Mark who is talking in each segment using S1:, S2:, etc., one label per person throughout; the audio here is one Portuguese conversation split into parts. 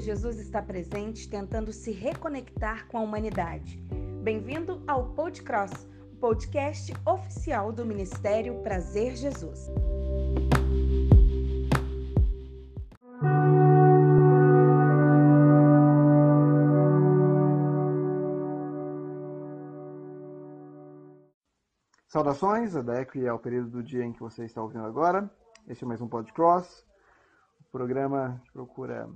S1: Jesus está presente tentando se reconectar com a humanidade. Bem-vindo ao Podcross, o podcast oficial do Ministério Prazer Jesus.
S2: Saudações, Adeco é o período do dia em que você está ouvindo agora. Este é mais um Podcross, o programa que procura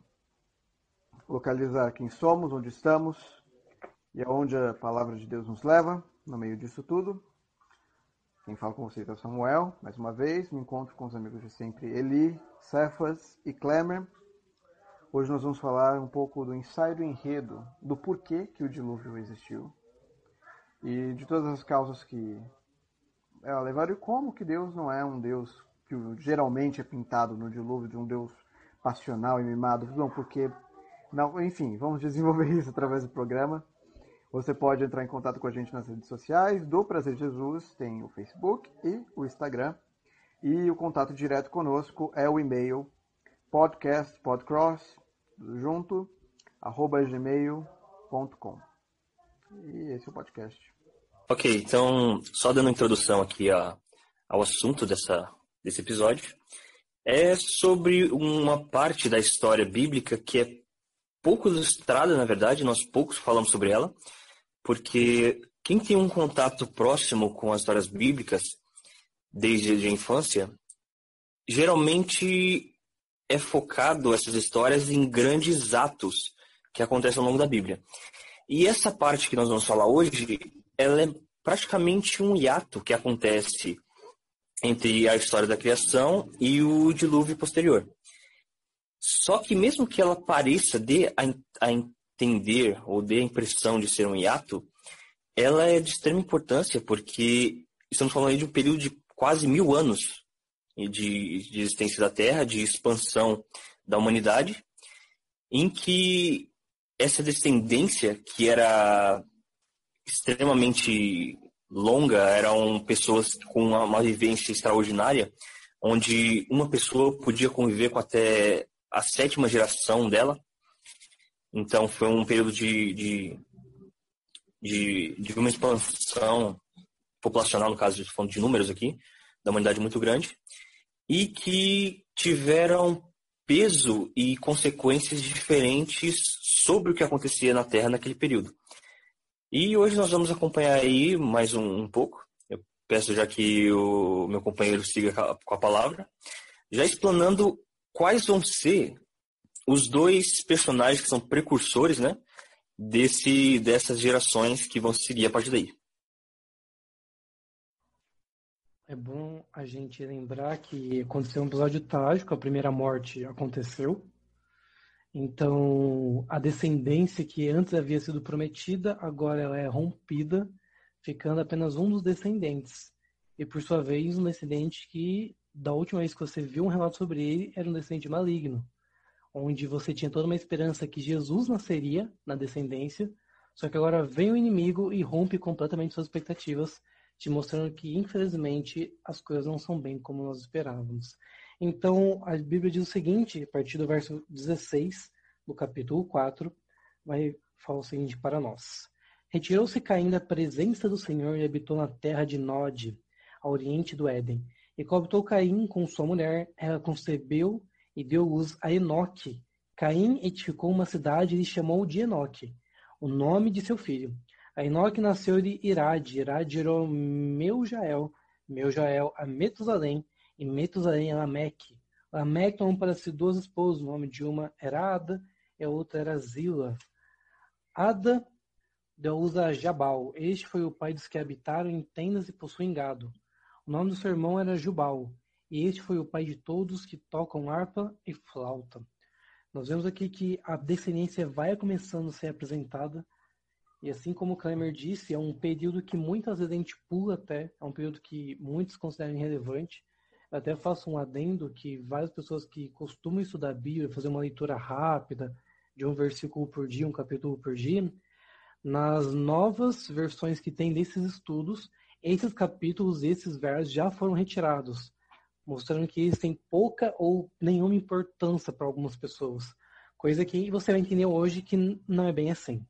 S2: localizar quem somos, onde estamos e aonde a palavra de Deus nos leva no meio disso tudo. Quem fala com vocês é Samuel, mais uma vez, me encontro com os amigos de sempre Eli, Cefas e Klemer. Hoje nós vamos falar um pouco do ensaio do enredo, do porquê que o dilúvio existiu e de todas as causas que ela levaram e como que Deus não é um Deus que geralmente é pintado no dilúvio de um Deus passional e mimado, não, porque não, enfim, vamos desenvolver isso através do programa. Você pode entrar em contato com a gente nas redes sociais do Prazer Jesus, tem o Facebook e o Instagram. E o contato direto conosco é o e-mail podcastpodcross junto arroba gmail.com. E esse é o podcast.
S3: Ok, então, só dando introdução aqui a, ao assunto dessa, desse episódio, é sobre uma parte da história bíblica que é pouco ilustrada, na verdade, nós poucos falamos sobre ela, porque quem tem um contato próximo com as histórias bíblicas desde a infância, geralmente é focado essas histórias em grandes atos que acontecem ao longo da Bíblia. E essa parte que nós vamos falar hoje, ela é praticamente um hiato que acontece entre a história da criação e o dilúvio posterior. Só que mesmo que ela pareça dê a, a entender ou dê a impressão de ser um hiato, ela é de extrema importância porque estamos falando aí de um período de quase mil anos de, de existência da Terra, de expansão da humanidade, em que essa descendência que era extremamente longa, eram pessoas com uma, uma vivência extraordinária, onde uma pessoa podia conviver com até a sétima geração dela. Então foi um período de, de, de, de uma expansão populacional, no caso, falando de números aqui, da humanidade muito grande, e que tiveram peso e consequências diferentes sobre o que acontecia na Terra naquele período. E hoje nós vamos acompanhar aí mais um, um pouco. Eu peço já que o meu companheiro siga com a palavra, já explanando quais vão ser os dois personagens que são precursores, né, desse dessas gerações que vão seguir a partir daí.
S4: É bom a gente lembrar que aconteceu um episódio trágico, a primeira morte aconteceu, então, a descendência que antes havia sido prometida, agora ela é rompida, ficando apenas um dos descendentes. E por sua vez, um descendente que, da última vez que você viu um relato sobre ele, era um descendente maligno, onde você tinha toda uma esperança que Jesus nasceria na descendência, só que agora vem o inimigo e rompe completamente suas expectativas, te mostrando que, infelizmente, as coisas não são bem como nós esperávamos. Então, a Bíblia diz o seguinte, a partir do verso 16 do capítulo 4, vai falar o seguinte para nós. Retirou-se Caim da presença do Senhor e habitou na terra de Nod, ao oriente do Éden. E coabitou Caim com sua mulher, ela concebeu e deu luz a Enoque. Caim edificou uma cidade e lhe chamou de Enoque, o nome de seu filho. A Enoque nasceu de Irade, Irade gerou Meujael, Meujael a Metusalém, e Metusalém a Lameque. Lameque tomou para si duas esposas, o nome de uma era Ada e a outra era Zila. Ada deu luz a Jabal. Este foi o pai dos que habitaram em tendas e possuem gado. O nome do seu irmão era Jubal. E este foi o pai de todos que tocam harpa e flauta. Nós vemos aqui que a descendência vai começando a ser apresentada. E assim como o Kramer disse, é um período que muitas vezes a gente pula até, é um período que muitos consideram irrelevante, até faço um adendo que várias pessoas que costumam estudar a Bíblia, fazer uma leitura rápida de um versículo por dia, um capítulo por dia, nas novas versões que tem desses estudos, esses capítulos, esses versos já foram retirados, mostrando que eles têm pouca ou nenhuma importância para algumas pessoas. Coisa que você vai entender hoje que não é bem assim.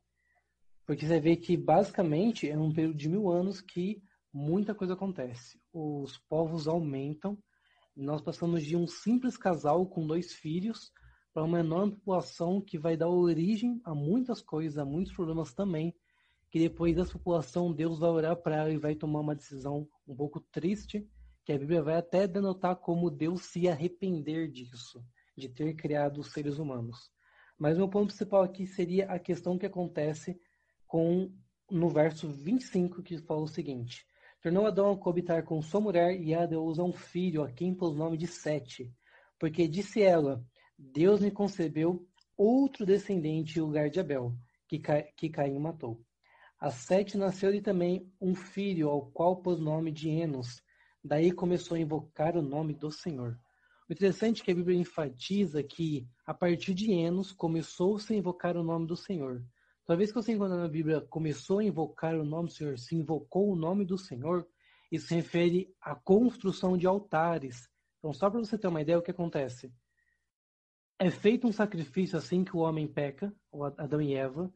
S4: Porque você vê que basicamente é um período de mil anos que muita coisa acontece. Os povos aumentam. Nós passamos de um simples casal com dois filhos para uma enorme população que vai dar origem a muitas coisas, a muitos problemas também, que depois dessa população Deus vai orar para ela e vai tomar uma decisão um pouco triste, que a Bíblia vai até denotar como Deus se arrepender disso, de ter criado os seres humanos. Mas meu ponto principal aqui seria a questão que acontece com no verso 25 que fala o seguinte: Tornou Adão a cobitar com sua mulher e ela deu a um filho a quem pôs o nome de Sete, porque disse ela: Deus me concebeu outro descendente em lugar de Abel, que, que Caim matou. A Sete nasceu-lhe também um filho, ao qual pôs o nome de Enos. Daí começou a invocar o nome do Senhor. O interessante é que a Bíblia enfatiza que, a partir de Enos, começou-se a invocar o nome do Senhor. Toda vez que você encontra na Bíblia começou a invocar o nome do Senhor, se invocou o nome do Senhor, isso se refere à construção de altares. Então, só para você ter uma ideia, o que acontece? É feito um sacrifício assim que o homem peca, Adão e Eva,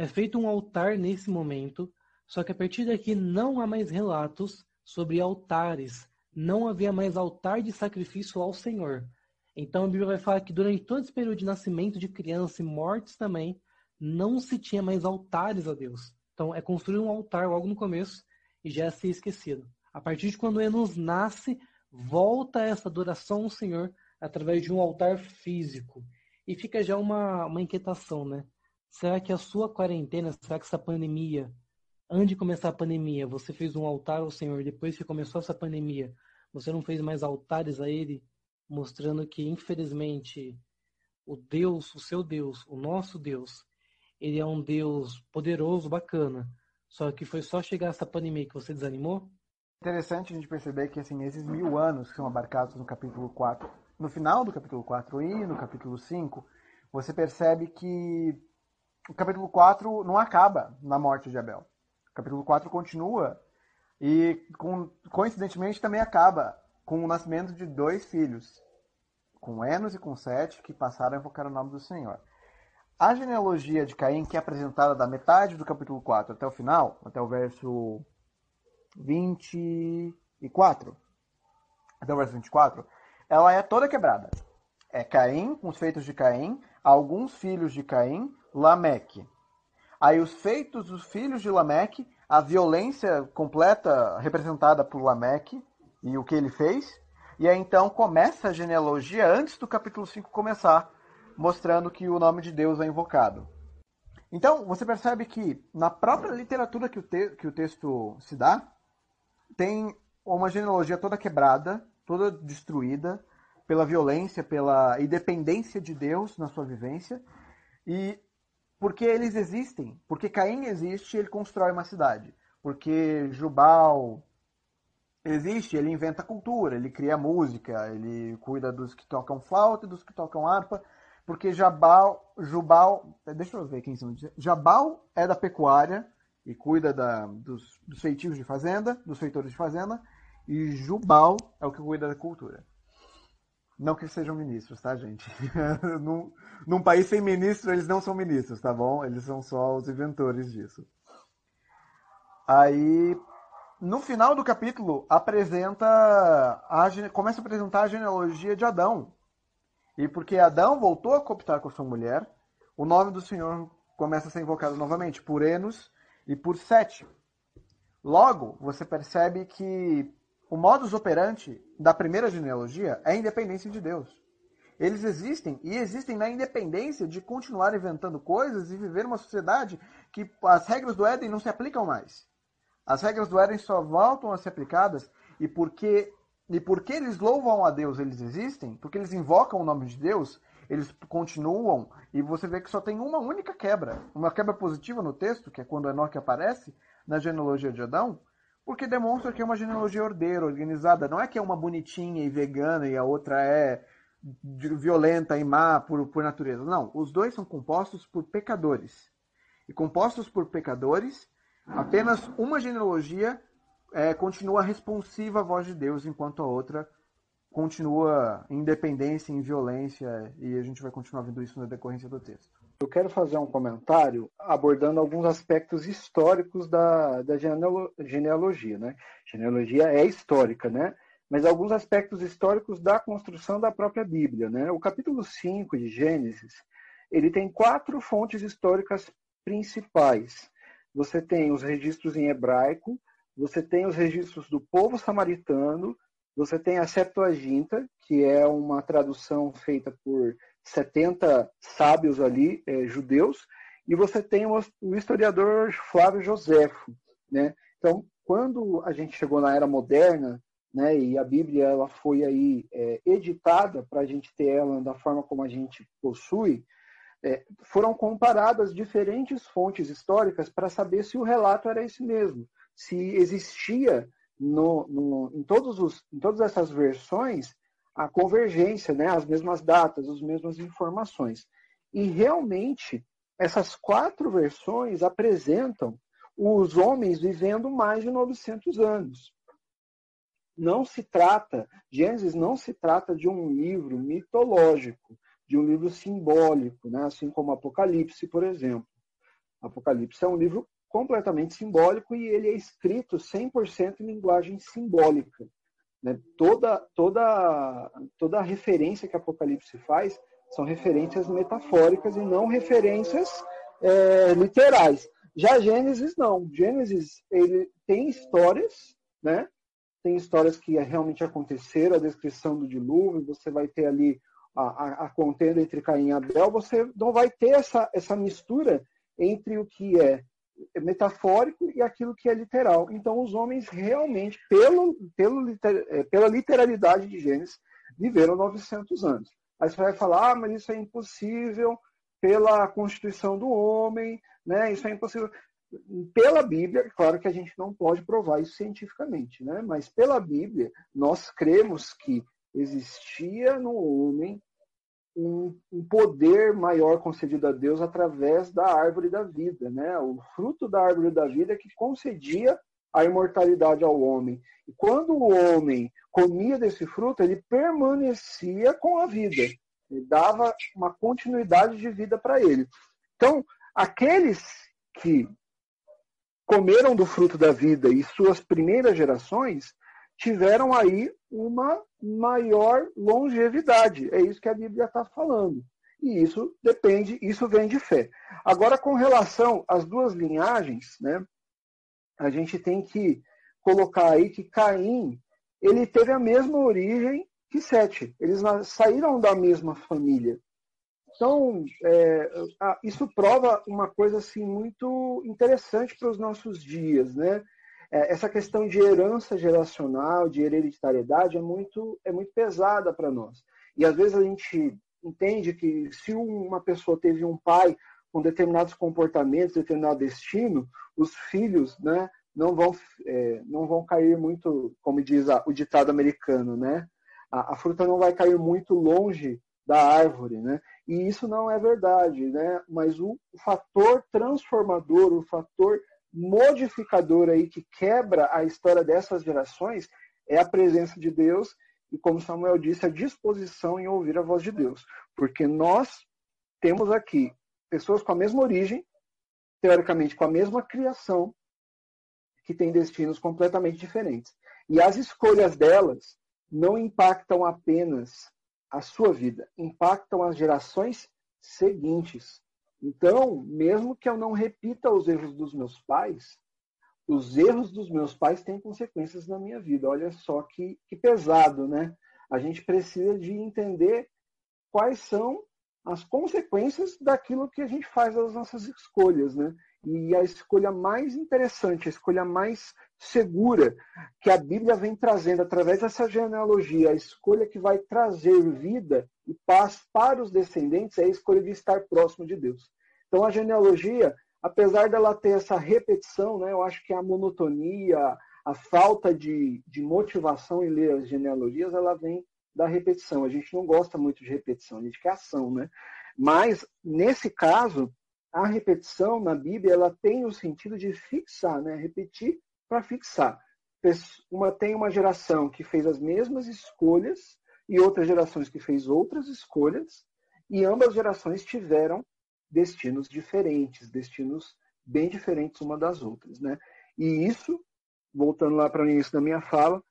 S4: é feito um altar nesse momento, só que a partir daqui não há mais relatos sobre altares, não havia mais altar de sacrifício ao Senhor. Então a Bíblia vai falar que durante todo esse período de nascimento de criança e mortes também, não se tinha mais altares a Deus. Então é construir um altar logo no começo e já é ser esquecido. A partir de quando Enos nasce, volta essa adoração ao Senhor através de um altar físico. E fica já uma, uma inquietação, né? Será que a sua quarentena, será que essa pandemia, antes de começar a pandemia, você fez um altar ao Senhor, depois que começou essa pandemia, você não fez mais altares a Ele, mostrando que, infelizmente, o Deus, o seu Deus, o nosso Deus, ele é um Deus poderoso, bacana. Só que foi só chegar essa pandemia que você desanimou?
S2: Interessante a gente perceber que assim, esses mil anos que são abarcados no capítulo 4, no final do capítulo 4 e no capítulo 5, você percebe que o capítulo 4 não acaba na morte de Abel. O capítulo 4 continua e, com, coincidentemente, também acaba com o nascimento de dois filhos, com Enos e com Sete, que passaram a invocar o nome do Senhor. A genealogia de Caim, que é apresentada da metade do capítulo 4 até o final, até o verso 24, até o verso 24, ela é toda quebrada. É Caim, com os feitos de Caim, alguns filhos de Caim, Lameque. Aí os feitos dos filhos de Lameque, a violência completa representada por Lameque e o que ele fez. E aí então começa a genealogia antes do capítulo 5 começar, mostrando que o nome de Deus é invocado. Então, você percebe que na própria literatura que o, que o texto se dá, tem uma genealogia toda quebrada, toda destruída pela violência, pela independência de Deus na sua vivência. E porque eles existem. Porque Caim existe, ele constrói uma cidade. Porque Jubal existe, ele inventa cultura, ele cria música, ele cuida dos que tocam flauta e dos que tocam harpa. Porque Jabal, Jubal, deixa eu ver quem são. Jabal é da pecuária e cuida da, dos, dos feitios de fazenda, dos feitores de fazenda. E Jubal é o que cuida da cultura. Não que sejam ministros, tá, gente? num, num, país sem ministro, eles não são ministros, tá bom? Eles são só os inventores disso. Aí, no final do capítulo, apresenta a, começa a apresentar a genealogia de Adão. E porque Adão voltou a cooptar com sua mulher, o nome do Senhor começa a ser invocado novamente por Enos e por Sete. Logo, você percebe que o modus operandi da primeira genealogia é a independência de Deus. Eles existem e existem na independência de continuar inventando coisas e viver uma sociedade que as regras do Éden não se aplicam mais. As regras do Éden só voltam a ser aplicadas e porque e porque eles louvam a Deus, eles existem, porque eles invocam o nome de Deus, eles continuam e você vê que só tem uma única quebra, uma quebra positiva no texto, que é quando Enoque aparece na genealogia de Adão, porque demonstra que é uma genealogia ordeira, organizada. Não é que é uma bonitinha e vegana e a outra é violenta e má por, por natureza. Não, os dois são compostos por pecadores. E compostos por pecadores, apenas uma genealogia é, continua responsiva à voz de Deus, enquanto a outra continua em independência, em violência, e a gente vai continuar vendo isso na decorrência do texto.
S5: Eu quero fazer um comentário abordando alguns aspectos históricos da, da genealogia. Né? Genealogia é histórica, né? mas alguns aspectos históricos da construção da própria Bíblia. Né? O capítulo 5 de Gênesis ele tem quatro fontes históricas principais. Você tem os registros em hebraico, você tem os registros do povo samaritano, você tem a Septuaginta, que é uma tradução feita por 70 sábios ali, é, judeus, e você tem o, o historiador Flávio Joséfo. Né? Então, quando a gente chegou na era moderna, né, e a Bíblia ela foi aí é, editada para a gente ter ela da forma como a gente possui, é, foram comparadas diferentes fontes históricas para saber se o relato era esse mesmo, se existia no, no, em, todos os, em todas essas versões a convergência, né, as mesmas datas, as mesmas informações. E realmente, essas quatro versões apresentam os homens vivendo mais de 900 anos. Não se trata, Gênesis não se trata de um livro mitológico, de um livro simbólico, né? assim como Apocalipse, por exemplo. Apocalipse é um livro completamente simbólico e ele é escrito 100% em linguagem simbólica. Né? Toda, toda, toda a referência que Apocalipse faz são referências metafóricas e não referências é, literais. Já Gênesis não. Gênesis ele tem histórias, né? Tem histórias que realmente aconteceram, a descrição do dilúvio, você vai ter ali a, a, a, contenda entre Caim e Abel, você não vai ter essa, essa mistura entre o que é metafórico e aquilo que é literal. Então, os homens realmente, pelo, pelo, é, pela literalidade de Gênesis, viveram 900 anos. Aí você vai falar, ah, mas isso é impossível pela constituição do homem, né? isso é impossível. Pela Bíblia, claro que a gente não pode provar isso cientificamente, né? mas pela Bíblia, nós cremos que existia no homem um, um, poder maior concedido a Deus através da árvore da vida, né? O fruto da árvore da vida que concedia a imortalidade ao homem. E quando o homem comia desse fruto, ele permanecia com a vida. Ele dava uma continuidade de vida para ele. Então, aqueles que comeram do fruto da vida e suas primeiras gerações tiveram aí uma maior longevidade. É isso que a Bíblia está falando. E isso depende, isso vem de fé. Agora, com relação às duas linhagens, né, a gente tem que colocar aí que Caim ele teve a mesma origem que Sete. Eles saíram da mesma família. Então, é, isso prova uma coisa assim muito interessante para os nossos dias, né? É, essa questão de herança geracional, de hereditariedade, é muito, é muito pesada para nós. E às vezes a gente entende que se uma pessoa teve um pai com determinados comportamentos, determinado destino, os filhos né, não, vão, é, não vão cair muito, como diz a, o ditado americano, né? A, a, fruta não vai cair muito longe da árvore, né? E isso não é verdade, né? Mas o, o fator transformador, o fator modificador aí que quebra a história dessas gerações é a presença de Deus e, como Samuel disse, a disposição em ouvir a voz de Deus. Porque nós temos aqui pessoas com a mesma origem, teoricamente com a mesma criação, que têm destinos completamente diferentes. E as escolhas delas não impactam apenas a sua vida, impactam as gerações seguintes. Então, mesmo que eu não repita os erros dos meus pais, os erros dos meus pais têm consequências na minha vida. Olha só que, que pesado, né? A gente precisa de entender quais são as consequências daquilo que a gente faz das nossas escolhas, né? E a escolha mais interessante, a escolha mais segura que a Bíblia vem trazendo através dessa genealogia, a escolha que vai trazer vida e paz para os descendentes é a escolha de estar próximo de Deus. Então a genealogia, apesar dela ter essa repetição, né, eu acho que a monotonia, a falta de, de motivação em ler as genealogias, ela vem da repetição. A gente não gosta muito de repetição, a gente quer ação, né? Mas nesse caso, a repetição na Bíblia ela tem o sentido de fixar, né? Repetir para fixar. uma tem uma geração que fez as mesmas escolhas e outras gerações que fez outras escolhas, e ambas gerações tiveram destinos diferentes, destinos bem diferentes uma das outras, né? E isso, voltando lá para o início da minha fala,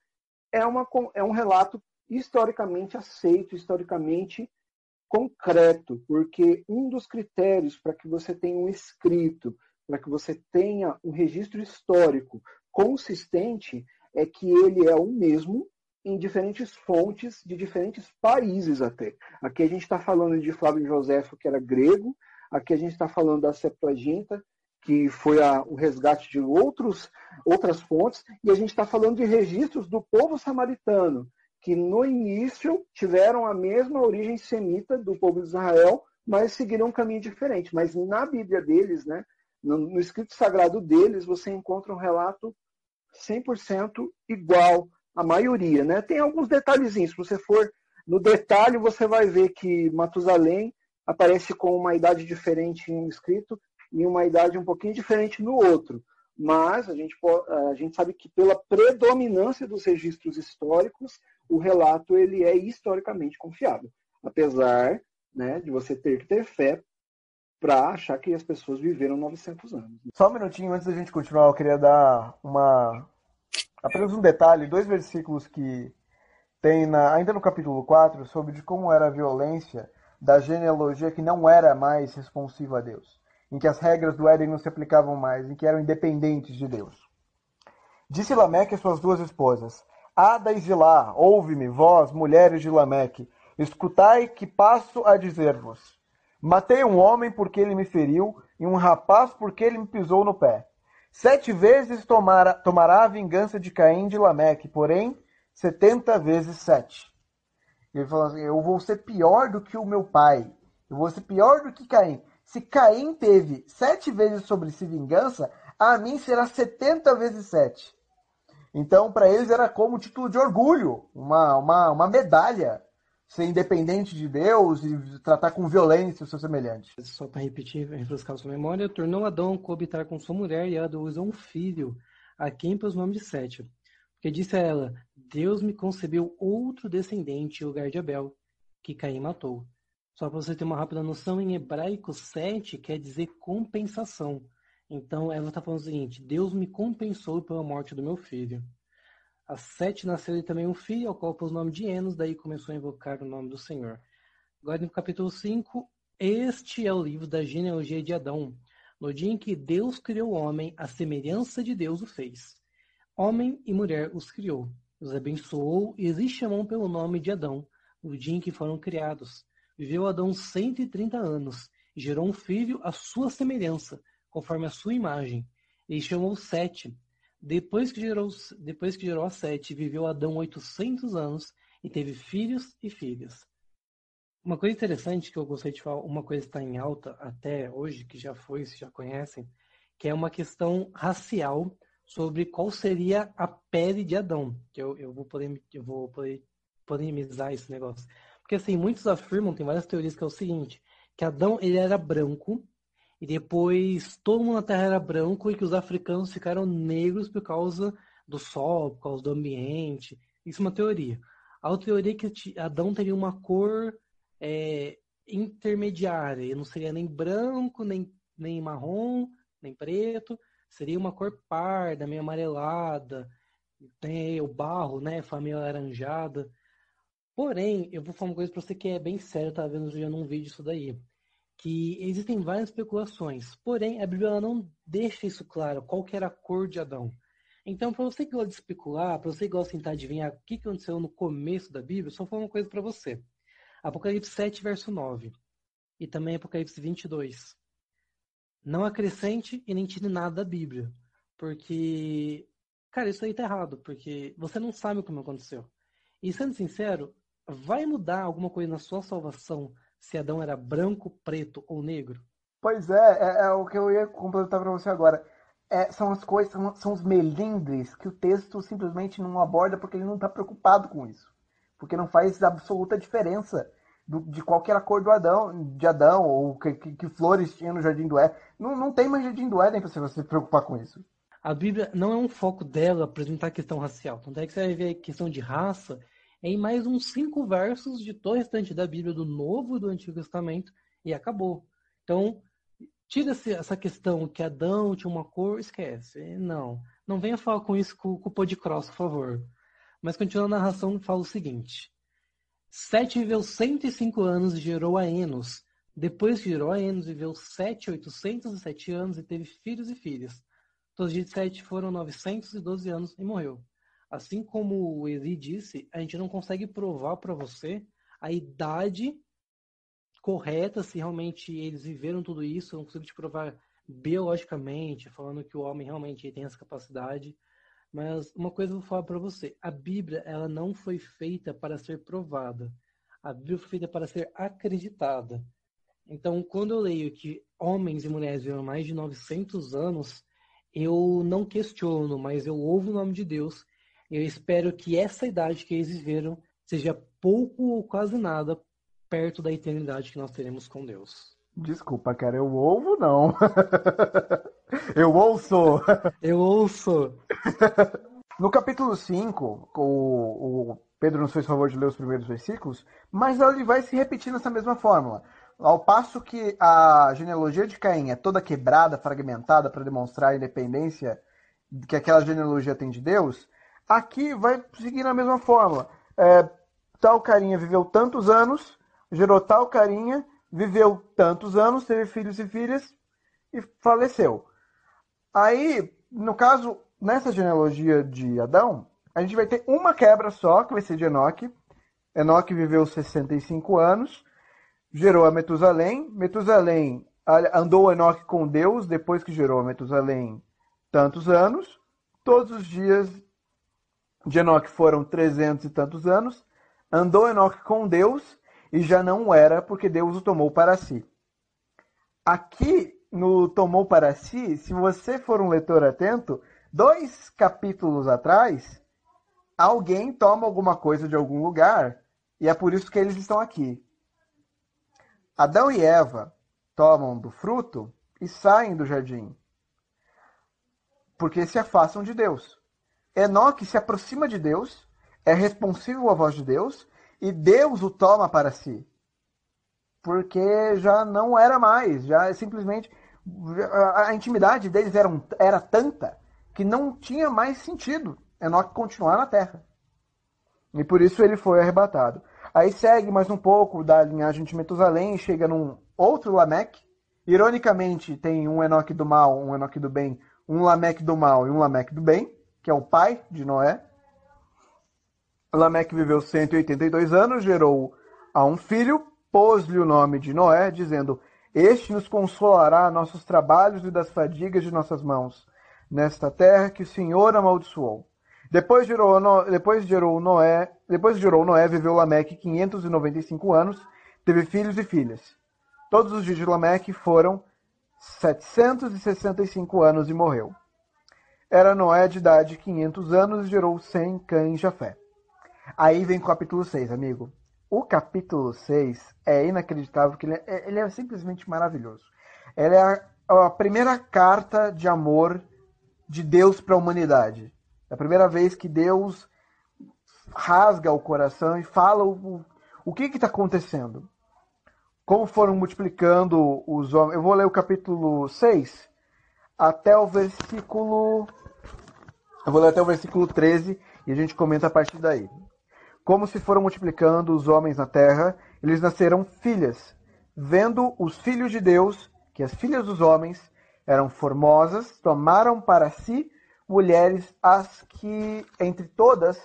S5: é, uma, é um relato historicamente aceito, historicamente concreto, porque um dos critérios para que você tenha um escrito, para que você tenha um registro histórico consistente, é que ele é o mesmo em diferentes fontes de diferentes países até. Aqui a gente está falando de Flávio Joséfo, que era grego, aqui a gente está falando da Septuaginta, que foi a, o resgate de outros, outras fontes, e a gente está falando de registros do povo samaritano, que no início tiveram a mesma origem semita do povo de Israel, mas seguiram um caminho diferente. Mas na Bíblia deles, né, no, no escrito sagrado deles, você encontra um relato 100% igual à maioria. Né? Tem alguns detalhezinhos. Se você for no detalhe, você vai ver que Matusalém aparece com uma idade diferente em um escrito e uma idade um pouquinho diferente no outro. Mas a gente, a gente sabe que pela predominância dos registros históricos, o relato ele é historicamente confiável. Apesar né, de você ter que ter fé para achar que as pessoas viveram 900 anos.
S2: Só um minutinho antes da gente continuar, eu queria dar uma apenas um detalhe, dois versículos que tem na, ainda no capítulo 4 sobre de como era a violência da genealogia que não era mais responsiva a Deus em que as regras do Éden não se aplicavam mais, em que eram independentes de Deus. Disse Lameque a suas duas esposas: Ada e Zilá, ouve-me, vós, mulheres de Lameque, escutai que passo a dizer-vos. Matei um homem porque ele me feriu, e um rapaz porque ele me pisou no pé. Sete vezes tomara, tomará a vingança de Caim de Lameque, porém, setenta vezes sete. Ele falou assim: Eu vou ser pior do que o meu pai. Eu vou ser pior do que Caim. Se Caim teve sete vezes sobre si vingança, a mim será setenta vezes sete. Então, para eles era como título de orgulho, uma, uma, uma medalha, ser independente de Deus e tratar com violência o seu semelhante.
S4: Só para repetir, refrescar sua memória, tornou Adão coabitar com sua mulher e Adão usou um filho, a quem pôs o nome de Sete. Porque disse a ela, Deus me concebeu outro descendente em lugar de Abel, que Caim matou. Só para você ter uma rápida noção, em hebraico, sete quer dizer compensação. Então, ela está falando o seguinte: Deus me compensou pela morte do meu filho. A sete nasceu também um filho, ao qual pôs o nome de Enos, daí começou a invocar o nome do Senhor. Agora, no capítulo 5, este é o livro da genealogia de Adão. No dia em que Deus criou o homem, a semelhança de Deus o fez. Homem e mulher os criou, os abençoou e lhes chamou pelo nome de Adão, no dia em que foram criados. Viveu Adão cento e trinta anos, e gerou um filho à sua semelhança, conforme a sua imagem. E chamou Sete. Depois que gerou, depois que gerou a Sete, viveu Adão oitocentos anos, e teve filhos e filhas. Uma coisa interessante que eu gostaria de falar, uma coisa que está em alta até hoje, que já foi, se já conhecem, que é uma questão racial sobre qual seria a pele de Adão. Que eu, eu vou poder, eu vou poder polemizar esse negócio. Porque assim, muitos afirmam, tem várias teorias que é o seguinte, que Adão ele era branco e depois todo mundo na Terra era branco e que os africanos ficaram negros por causa do sol, por causa do ambiente. Isso é uma teoria. A outra teoria é que Adão teria uma cor é, intermediária, ele não seria nem branco, nem, nem marrom, nem preto, seria uma cor parda, meio amarelada, tem o barro, né, família alaranjada. Porém, eu vou falar uma coisa para você que é bem sério, tá vendo já num vídeo isso daí. Que existem várias especulações. Porém, a Bíblia não deixa isso claro, qual era a cor de Adão. Então, para você que gosta de especular, para você que gosta de tentar adivinhar o que aconteceu no começo da Bíblia, só falar uma coisa para você. Apocalipse 7, verso 9. E também Apocalipse 22. Não acrescente e nem tire nada da Bíblia. Porque, cara, isso aí tá errado. Porque você não sabe como aconteceu. E sendo sincero, vai mudar alguma coisa na sua salvação se Adão era branco, preto ou negro?
S2: Pois é, é, é o que eu ia completar para você agora. É, são as coisas, são, são, os melindres que o texto simplesmente não aborda porque ele não está preocupado com isso. Porque não faz absoluta diferença do, de qual era a cor do Adão, de Adão, ou que, que, que flores tinha no Jardim do Éden. Não, não tem mais Jardim do Éden para você se preocupar com isso.
S4: A Bíblia não é um foco dela apresentar a questão racial. Tanto é que você vai ver a questão de raça em mais uns cinco versos de todo o restante da Bíblia, do Novo e do Antigo Testamento, e acabou. Então, tira essa questão que Adão tinha uma cor, esquece. Não. Não venha falar com isso com, com o Podcross, por favor. Mas continuando a narração, fala o seguinte. Sete viveu 105 anos e gerou a Enos. Depois que gerou a Enos, viveu sete, oitocentos anos e teve filhos e filhas. Todos de Sete foram 912 anos e morreu. Assim como o Eli disse, a gente não consegue provar para você a idade correta, se realmente eles viveram tudo isso, eu não consigo te provar biologicamente, falando que o homem realmente tem essa capacidade. Mas uma coisa eu vou falar para você: a Bíblia ela não foi feita para ser provada. A Bíblia foi feita para ser acreditada. Então, quando eu leio que homens e mulheres viveram mais de 900 anos, eu não questiono, mas eu ouvo o nome de Deus eu espero que essa idade que eles viveram seja pouco ou quase nada perto da eternidade que nós teremos com Deus.
S2: Desculpa, cara, eu ouvo não. eu ouço.
S4: Eu ouço.
S2: No capítulo 5, o, o Pedro nos fez favor de ler os primeiros versículos, mas ele vai se repetir nessa mesma fórmula. Ao passo que a genealogia de Caim é toda quebrada, fragmentada para demonstrar a independência que aquela genealogia tem de Deus, Aqui vai seguir a mesma fórmula. É, tal carinha viveu tantos anos, gerou tal carinha, viveu tantos anos, teve filhos e filhas e faleceu. Aí, no caso, nessa genealogia de Adão, a gente vai ter uma quebra só, que vai ser de Enoque. Enoque viveu 65 anos, gerou a Metusalém. Metusalém andou Enoque com Deus depois que gerou a Metusalém tantos anos. Todos os dias de Enoque foram trezentos e tantos anos. Andou Enoque com Deus e já não era, porque Deus o tomou para si. Aqui no tomou para si, se você for um leitor atento, dois capítulos atrás, alguém toma alguma coisa de algum lugar e é por isso que eles estão aqui. Adão e Eva tomam do fruto e saem do jardim, porque se afastam de Deus. Enoque se aproxima de Deus, é responsível à voz de Deus, e Deus o toma para si. Porque já não era mais, já é simplesmente. A intimidade deles era, era tanta que não tinha mais sentido Enoque continuar na terra. E por isso ele foi arrebatado. Aí segue mais um pouco da linhagem de Metusalém, chega num outro Lameque. Ironicamente, tem um Enoque do mal, um Enoque do bem, um Lameque do mal e um Lameque do bem que é o pai de Noé. Lameque viveu 182 anos, gerou a um filho, pôs-lhe o nome de Noé, dizendo: Este nos consolará nossos trabalhos e das fadigas de nossas mãos, nesta terra que o Senhor amaldiçoou. Depois gerou, depois gerou Noé, depois gerou Noé, viveu Lameque 595 anos, teve filhos e filhas. Todos os dias de Lameque foram 765 anos e morreu. Era Noé de idade 500 anos e gerou Sem, Cã e Jafé. Aí vem o capítulo 6, amigo. O capítulo 6 é inacreditável, que ele é, ele é simplesmente maravilhoso. Ela é a, a, primeira carta de amor de Deus para a humanidade. É a primeira vez que Deus rasga o coração e fala o, o que está acontecendo. Como foram multiplicando os homens. Eu vou ler o capítulo 6 até o versículo eu vou ler até o versículo 13 e a gente comenta a partir daí. Como se foram multiplicando os homens na terra, eles nasceram filhas, vendo os filhos de Deus, que as filhas dos homens eram formosas, tomaram para si mulheres as que entre todas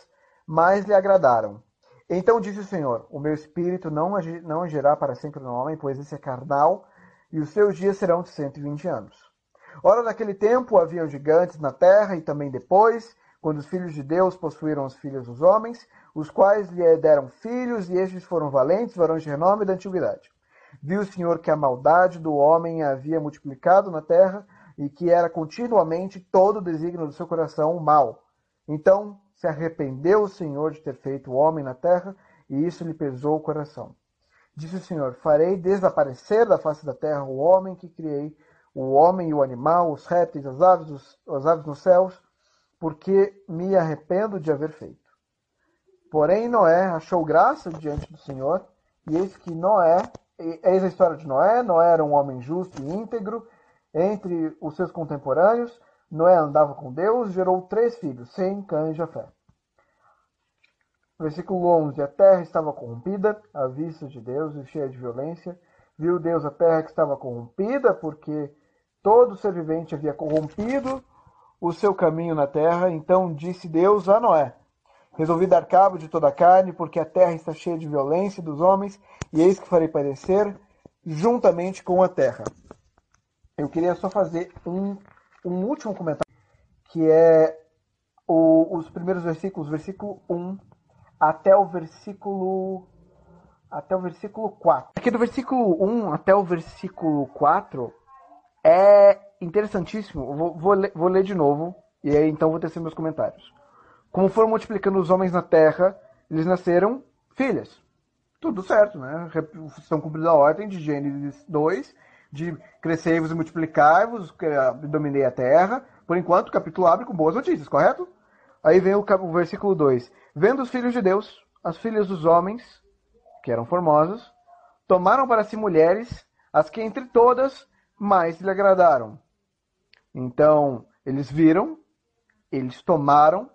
S2: mais lhe agradaram. Então disse o Senhor: O meu espírito não, não agirá para sempre no homem, pois esse é carnal, e os seus dias serão de 120 anos. Ora, naquele tempo haviam gigantes na terra, e também depois, quando os filhos de Deus possuíram os filhos dos homens, os quais lhe deram filhos, e estes foram valentes, varões de renome da antiguidade. Viu o Senhor que a maldade do homem havia multiplicado na terra, e que era continuamente todo o desígnio do seu coração mal. Então se arrependeu o Senhor de ter feito o homem na terra, e isso lhe pesou o coração. Disse o Senhor: Farei desaparecer da face da terra o homem que criei, o homem e o animal, os répteis, as aves, os, as aves nos céus, porque me arrependo de haver feito. Porém, Noé achou graça diante do Senhor, e eis que Noé, eis a história de Noé, Noé era um homem justo e íntegro entre os seus contemporâneos, Noé andava com Deus, gerou três filhos, Sem, Cã e Jafé. Versículo 11. A terra estava corrompida à vista de Deus e cheia de violência. Viu Deus a terra que estava corrompida, porque todo ser vivente havia corrompido o seu caminho na terra. Então disse Deus a Noé: Resolvi dar cabo de toda a carne, porque a terra está cheia de violência dos homens, e eis que farei padecer juntamente com a terra. Eu queria só fazer um, um último comentário, que é o, os primeiros versículos, versículo 1 até o versículo até o versículo 4. Aqui do versículo 1 até o versículo 4 é interessantíssimo. Vou, vou, ler, vou ler de novo e aí então vou tecer meus comentários. Como foram multiplicando os homens na terra, eles nasceram filhas. Tudo certo, né? Estão cumprindo a ordem de Gênesis 2, de crescer-vos e multiplicar-vos, dominei a terra. Por enquanto, o capítulo abre com boas notícias, correto? Aí vem o, o versículo 2. Vendo os filhos de Deus, as filhas dos homens, que eram formosas, tomaram para si mulheres, as que entre todas mais lhe agradaram. Então, eles viram, eles tomaram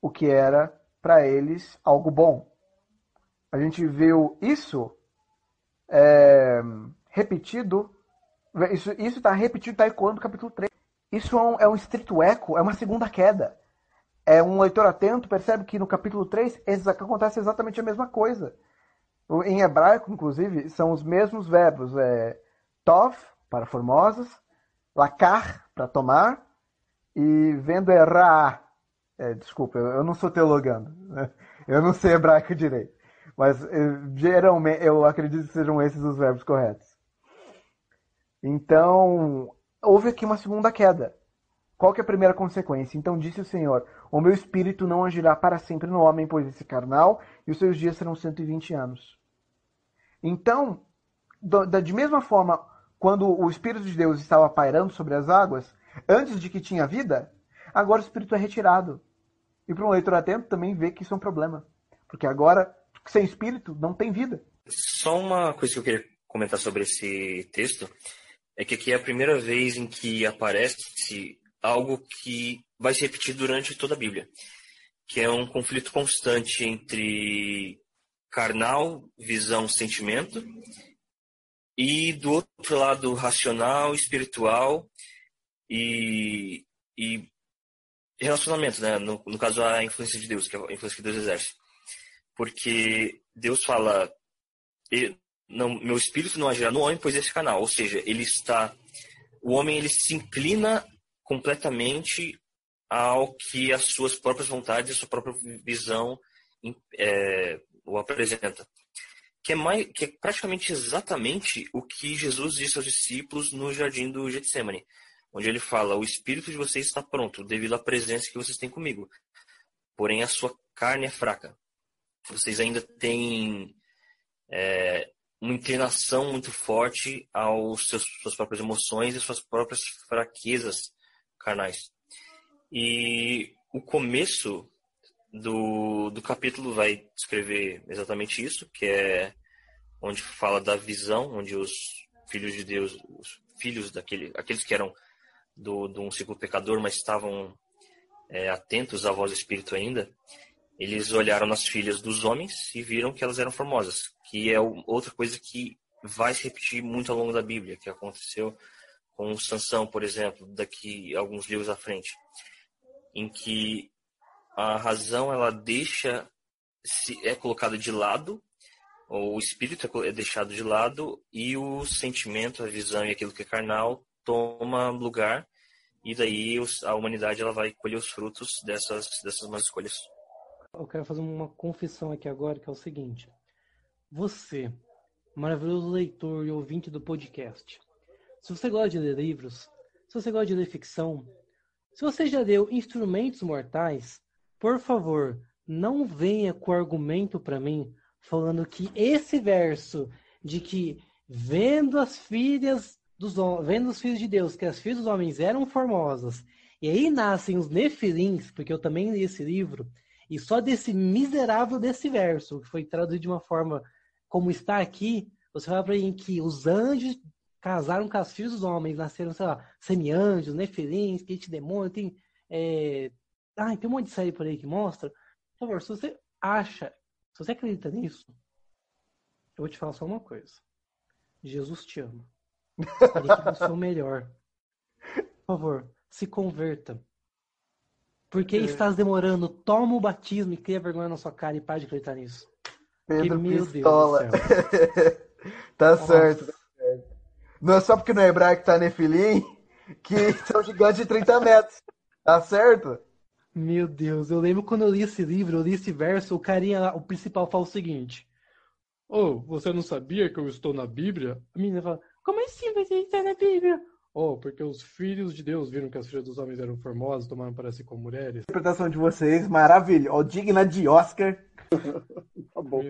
S2: o que era para eles algo bom. A gente viu isso é, repetido, isso está repetido tá quando capítulo 3. Isso é um, é um estrito eco, é uma segunda queda é um leitor atento percebe que no capítulo 3 acontece exatamente a mesma coisa. Em hebraico, inclusive, são os mesmos verbos. É, tov, para formosas, lakar, para tomar, e vendo ra. É, desculpa, eu não sou teologando. Né? Eu não sei hebraico direito. Mas é, geralmente eu acredito que sejam esses os verbos corretos. Então, houve aqui uma segunda queda. Qual que é a primeira consequência? Então disse o Senhor: O meu espírito não agirá para sempre no homem, pois esse carnal, e os seus dias serão 120 anos. Então, de mesma forma, quando o Espírito de Deus estava pairando sobre as águas, antes de que tinha vida, agora o Espírito é retirado. E para um leitor atento também vê que isso é um problema. Porque agora, sem Espírito, não tem vida.
S3: Só uma coisa que eu queria comentar sobre esse texto é que aqui é a primeira vez em que aparece algo que vai se repetir durante toda a Bíblia, que é um conflito constante entre carnal, visão, sentimento, e do outro lado racional, espiritual e, e relacionamento, né? No, no, caso a influência de Deus, que é a influência que Deus exerce, porque Deus fala, não, meu espírito não agirá no homem, pois esse canal, ou seja, ele está, o homem ele se inclina completamente ao que as suas próprias vontades, a sua própria visão é, o apresenta. Que é, mais, que é praticamente exatamente o que Jesus disse aos discípulos no jardim do Getsemane, onde ele fala: O espírito de vocês está pronto, devido à presença que vocês têm comigo. Porém, a sua carne é fraca. Vocês ainda têm é, uma inclinação muito forte aos seus suas próprias emoções e suas próprias fraquezas carnais. E o começo do, do capítulo vai descrever exatamente isso, que é onde fala da visão, onde os filhos de Deus, os filhos daquele, aqueles que eram do, de um ciclo pecador, mas estavam é, atentos à voz do Espírito ainda, eles olharam nas filhas dos homens e viram que elas eram formosas, que é outra coisa que vai se repetir muito ao longo da Bíblia, que aconteceu com Sansão, por exemplo, daqui alguns livros à frente, em que a razão ela deixa se é colocada de lado, o espírito é, deixado de lado e o sentimento, a visão e aquilo que é carnal toma lugar e daí a humanidade ela vai colher os frutos dessas dessas más escolhas.
S4: Eu quero fazer uma confissão aqui agora que é o seguinte: você, maravilhoso leitor e ouvinte do podcast, se você gosta de ler livros, se você gosta de ler ficção, se você já leu Instrumentos Mortais, por favor, não venha com argumento para mim falando que esse verso de que vendo as filhas dos vendo os filhos de Deus que as filhas dos homens eram formosas, e aí nascem os nefilins, porque eu também li esse livro, e só desse miserável desse verso, que foi traduzido de uma forma como está aqui, você fala para mim que os anjos casaram com as filhas dos homens, nasceram, sei lá, semi-anjos, nefilins, que demônio, tem. É... Ah, tem um monte de série por aí que mostra. Por favor, se você acha, se você acredita nisso, eu vou te falar só uma coisa. Jesus te ama. Ele quer o seu melhor. Por favor, se converta. Porque é. estás demorando? Toma o batismo e cria vergonha na sua cara e pare de acreditar nisso.
S2: Pedro que, meu Pistola. Deus do céu. tá certo, tá certo. Não é só porque no hebraico tá Nefilim que são gigantes de 30 metros. Tá certo?
S4: Meu Deus, eu lembro quando eu li esse livro, eu li esse verso, o carinha, o principal fala o seguinte. Oh, você não sabia que eu estou na Bíblia? A menina fala, como assim você está na Bíblia? Oh, porque os filhos de Deus viram que as filhas dos homens eram formosas, tomaram para si como mulheres.
S2: A interpretação de vocês, maravilhosa, digna de Oscar. tá bom.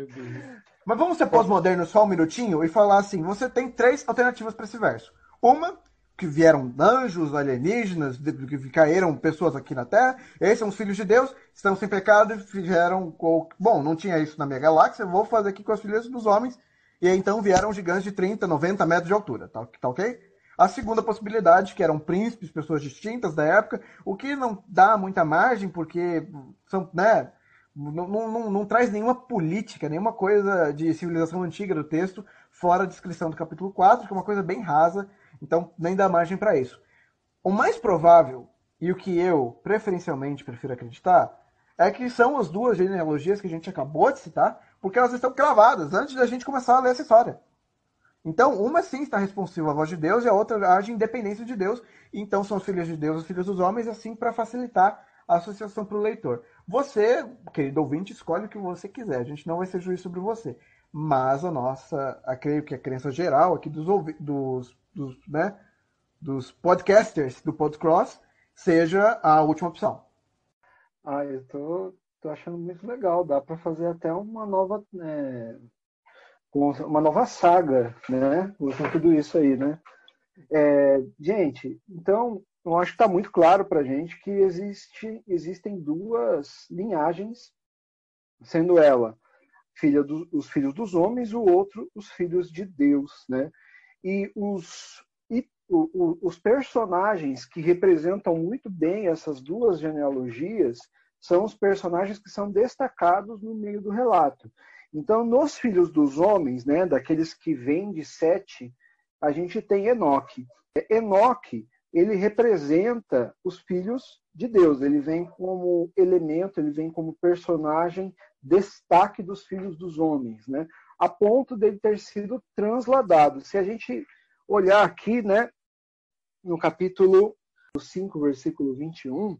S2: Mas vamos ser pós-moderno só um minutinho e falar assim: você tem três alternativas para esse verso. Uma, que vieram anjos, alienígenas, que caíram pessoas aqui na Terra, esses são os filhos de Deus, estão sem pecado e fizeram. Bom, não tinha isso na minha galáxia, vou fazer aqui com as filhas dos homens. E aí, então vieram gigantes de 30, 90 metros de altura, tá, tá ok? A segunda possibilidade, que eram príncipes, pessoas distintas da época, o que não dá muita margem, porque são, né, não, não, não, traz nenhuma política, nenhuma coisa de civilização antiga do texto, fora a descrição do capítulo 4, que é uma coisa bem rasa, então nem dá margem para isso. O mais provável, e o que eu preferencialmente prefiro acreditar, é que são as duas genealogias que a gente acabou de citar, porque elas estão gravadas antes da gente começar a ler essa história. Então, uma sim está responsiva à voz de Deus e a outra age independência de Deus. Então, são os filhos de Deus, os filhos dos homens, assim para facilitar a associação para o leitor. Você, querido ouvinte, escolhe o que você quiser. A gente não vai ser juiz sobre você. Mas a nossa, a, creio que a crença geral aqui dos, dos, dos, né, dos podcasters do Podcross seja a última opção.
S5: Ah, eu tô, tô achando muito legal. Dá para fazer até uma nova é, com uma nova saga, né? Com tudo isso aí, né? É, gente, então eu acho que está muito claro para gente que existe, existem duas linhagens, sendo ela filha dos os filhos dos homens, o outro os filhos de Deus, né? E os os personagens que representam muito bem essas duas genealogias são os personagens que são destacados no meio do relato. Então, nos filhos dos homens, né, daqueles que vêm de Sete, a gente tem Enoque. Enoque, ele representa os filhos de Deus. Ele vem como elemento, ele vem como personagem destaque dos filhos dos homens, né? A ponto dele ter sido transladado. Se a gente olhar aqui, né, no capítulo 5, versículo 21,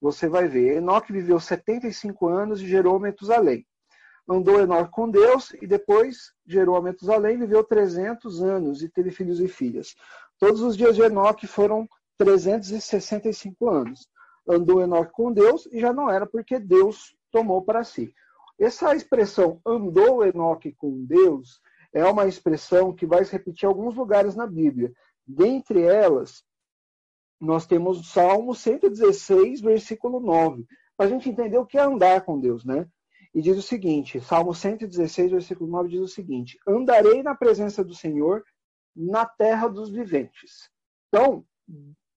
S5: você vai ver, Enoque viveu 75 anos e gerou Metusalém andou Enoque com Deus e depois gerou a Metusalém, viveu 300 anos e teve filhos e filhas. Todos os dias de Enoque foram 365 anos. Andou Enoque com Deus e já não era porque Deus tomou para si. Essa expressão andou Enoque com Deus é uma expressão que vai se repetir em alguns lugares na Bíblia. Dentre elas, nós temos o Salmo 116, versículo 9, para a gente entender o que é andar com Deus, né? e diz o seguinte: Salmo 116, versículo 9 diz o seguinte: Andarei na presença do Senhor na terra dos viventes. Então,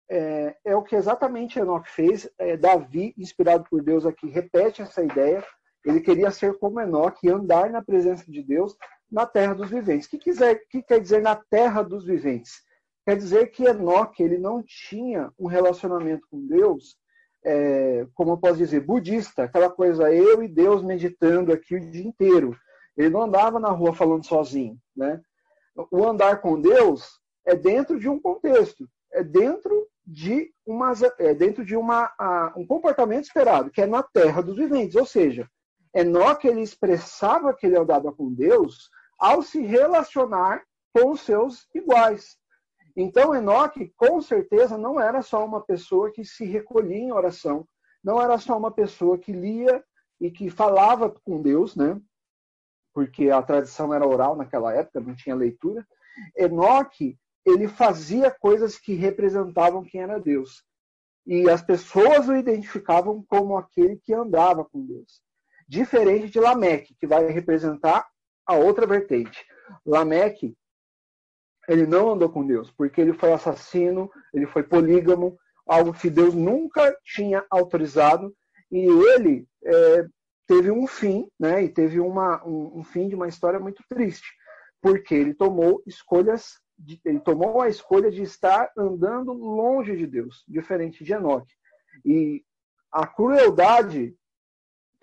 S5: é, é o que exatamente Enoque fez. É, Davi, inspirado por Deus aqui, repete essa ideia. Ele queria ser como Enoque e andar na presença de Deus na terra dos viventes. O que, quiser, que quer dizer na terra dos viventes? Quer dizer que Enoque ele não tinha um relacionamento com Deus é, como eu posso dizer, budista, aquela coisa eu e Deus meditando aqui o dia inteiro. Ele não andava na rua falando sozinho, né? O andar com Deus é dentro de um contexto, é dentro de uma, é dentro de uma, um comportamento esperado, que é na terra dos viventes. Ou seja, Enoque ele expressava que ele andava com Deus ao se relacionar com os seus iguais. Então, Enoque, com certeza, não era só uma pessoa que se recolhia em oração, não era só uma pessoa que lia e que falava com Deus, né? Porque a tradição era oral naquela época, não tinha leitura. Enoque, ele fazia coisas que representavam quem era Deus. E as pessoas o identificavam como aquele que andava com Deus. Diferente de Lameque, que vai representar a outra vertente. Lameque, ele não andou com Deus, porque ele foi assassino, ele foi polígamo, algo que Deus nunca tinha autorizado, e ele é, teve um fim, né, e teve uma, um, um, fim de uma história muito triste, porque ele tomou escolhas, de, ele tomou a escolha de estar andando longe de Deus, diferente de Enoque. E a crueldade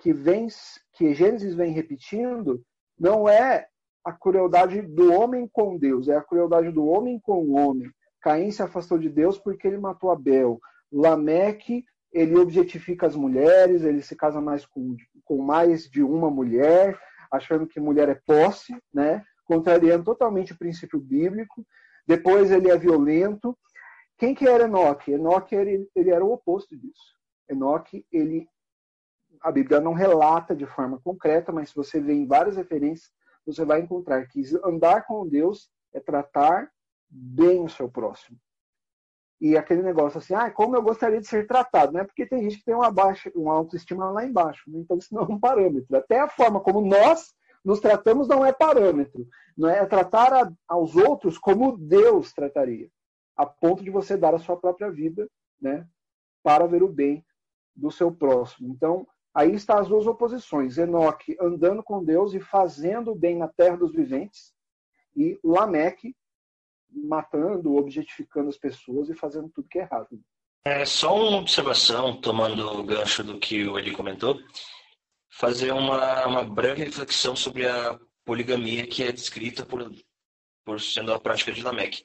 S5: que vem, que Gênesis vem repetindo, não é a crueldade do homem com Deus, é a crueldade do homem com o homem. Caim se afastou de Deus porque ele matou Abel. Lameque, ele objetifica as mulheres, ele se casa mais com, com mais de uma mulher, achando que mulher é posse, né? contrariando totalmente o princípio bíblico. Depois ele é violento. Quem que era Enoque? Enoque ele, ele era o oposto disso. Enoque, ele a Bíblia não relata de forma concreta, mas se você vê em várias referências, você vai encontrar que andar com Deus é tratar bem o seu próximo. E aquele negócio assim, ah, como eu gostaria de ser tratado, né? Porque tem gente que tem uma, baixa, uma autoestima lá embaixo, né? então isso não é um parâmetro. Até a forma como nós nos tratamos não é parâmetro. Não é, tratar a, aos outros como Deus trataria, a ponto de você dar a sua própria vida, né? Para ver o bem do seu próximo. Então, Aí está as duas oposições: Enoque andando com Deus e fazendo o bem na terra dos viventes, e Lameque matando, objetificando as pessoas e fazendo tudo que é errado.
S3: É só uma observação, tomando o gancho do que o Eli comentou, fazer uma, uma breve reflexão sobre a poligamia que é descrita por, por sendo a prática de Lameque.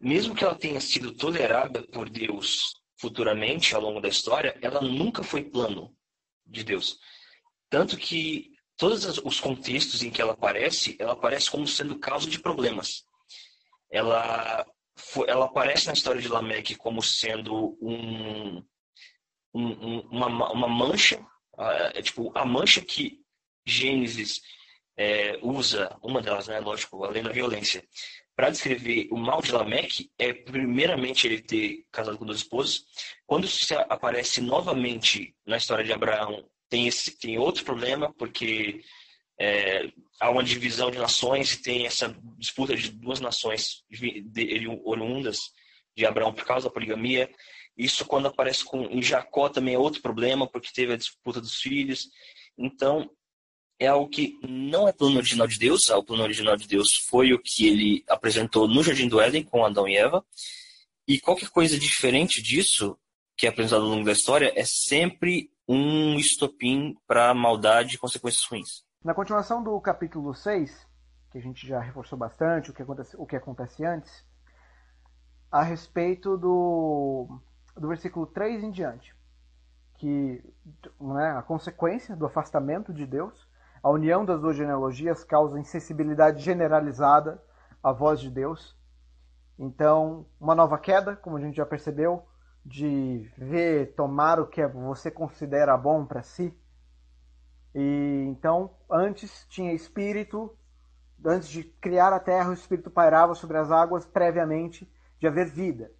S3: Mesmo que ela tenha sido tolerada por Deus futuramente, ao longo da história, ela nunca foi plano de Deus. Tanto que todos os contextos em que ela aparece, ela aparece como sendo causa de problemas. Ela, ela aparece na história de Lameque como sendo um, um, uma, uma mancha, é, tipo, a mancha que Gênesis é, usa, uma delas, né, lógico, além da violência, para descrever o mal de Lameque é primeiramente ele ter casado com duas esposas. Quando se aparece novamente na história de Abraão, tem esse tem outro problema porque é, há uma divisão de nações e tem essa disputa de duas nações oriundas de Abraão por causa da poligamia. Isso quando aparece com em Jacó também é outro problema porque teve a disputa dos filhos. Então é algo que não é plano original de Deus. O plano original de Deus foi o que ele apresentou no Jardim do Éden com Adão e Eva. E qualquer coisa diferente disso, que é apresentado ao longo da história, é sempre um estopim para maldade e consequências ruins.
S2: Na continuação do capítulo 6, que a gente já reforçou bastante o que acontece, o que acontece antes, a respeito do, do versículo 3 em diante, que né, a consequência do afastamento de Deus a união das duas genealogias causa insensibilidade generalizada à voz de Deus. Então, uma nova queda, como a gente já percebeu, de ver, tomar o que você considera bom para si. E então, antes tinha espírito, antes de criar a terra, o espírito pairava sobre as águas previamente de haver vida.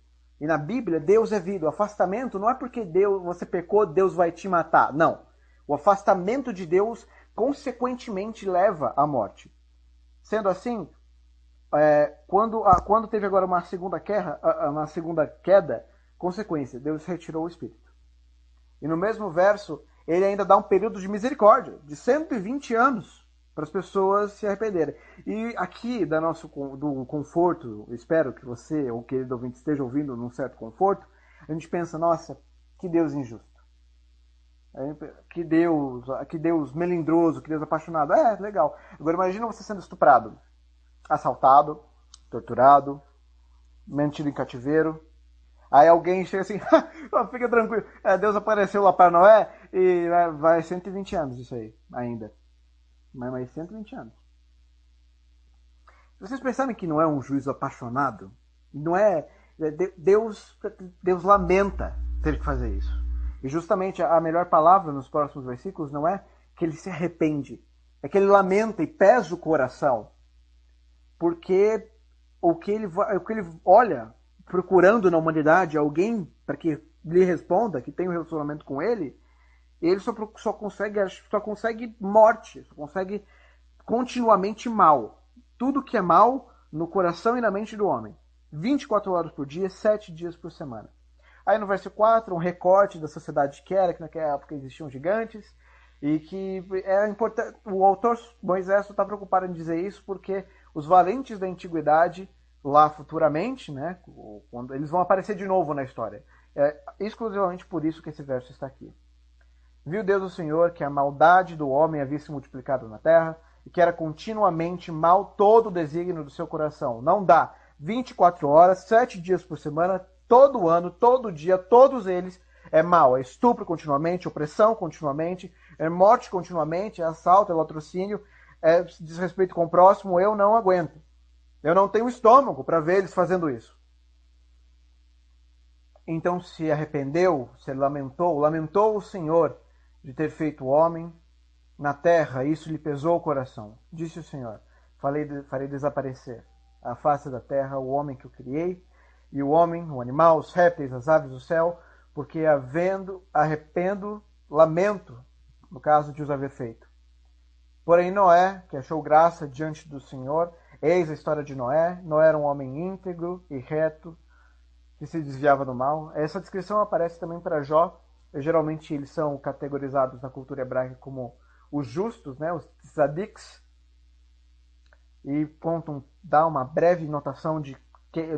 S2: E na Bíblia, Deus é vida. O afastamento não é porque Deus, você pecou, Deus vai te matar. Não. O afastamento de Deus consequentemente leva à morte. Sendo assim, é, quando, a, quando teve agora uma segunda, querra, uma segunda queda, consequência, Deus retirou o espírito. E no mesmo verso, ele ainda dá um período de misericórdia, de 120 anos, para as pessoas se arrependerem. E aqui, da nosso, do conforto, espero que você, ou querido ouvinte, esteja ouvindo num certo conforto, a gente pensa, nossa, que Deus injusto. Que Deus, que Deus melindroso, que Deus apaixonado. É, legal. Agora imagina você sendo estuprado, assaltado, torturado, mantido em cativeiro. Aí alguém chega assim, fica tranquilo, é, Deus apareceu lá para Noé e vai 120 anos isso aí, ainda. Mas mais 120 anos. Vocês percebem que não é um juízo apaixonado? Não é. é Deus, Deus lamenta ter que fazer isso. E justamente a melhor palavra nos próximos versículos não é que ele se arrepende, é que ele lamenta e pesa o coração, porque o que ele, o que ele olha procurando na humanidade alguém para que lhe responda, que tenha um relacionamento com ele, ele só, só consegue só consegue morte, só consegue continuamente mal. Tudo que é mal no coração e na mente do homem. 24 horas por dia, 7 dias por semana. Aí no verso 4, um recorte da sociedade que era, que naquela época existiam gigantes, e que é importante. O autor Moisés está preocupado em dizer isso porque os valentes da antiguidade, lá futuramente, né, quando eles vão aparecer de novo na história. É exclusivamente por isso que esse verso está aqui. Viu Deus o Senhor que a maldade do homem havia se multiplicado na terra e que era continuamente mal todo o desígnio do seu coração. Não dá 24 horas, 7 dias por semana, todo ano, todo dia, todos eles é mal. É estupro continuamente, opressão continuamente, é morte continuamente, é assalto, é latrocínio, é desrespeito com o próximo. Eu não aguento. Eu não tenho estômago para ver eles fazendo isso. Então se arrependeu, se lamentou, lamentou o Senhor de ter feito o homem na terra, isso lhe pesou o coração. Disse o Senhor: Falei, farei desaparecer a face da terra o homem que eu criei, e o homem, o animal, os répteis, as aves do céu, porque havendo, arrependo, lamento, no caso de os haver feito. Porém, Noé, que achou graça diante do Senhor, eis a história de Noé. Noé era um homem íntegro e reto, que se desviava do mal. Essa descrição aparece também para Jó. Geralmente eles são categorizados na cultura hebraica como os justos, né, os tzadiks, e contam, dá uma breve notação de,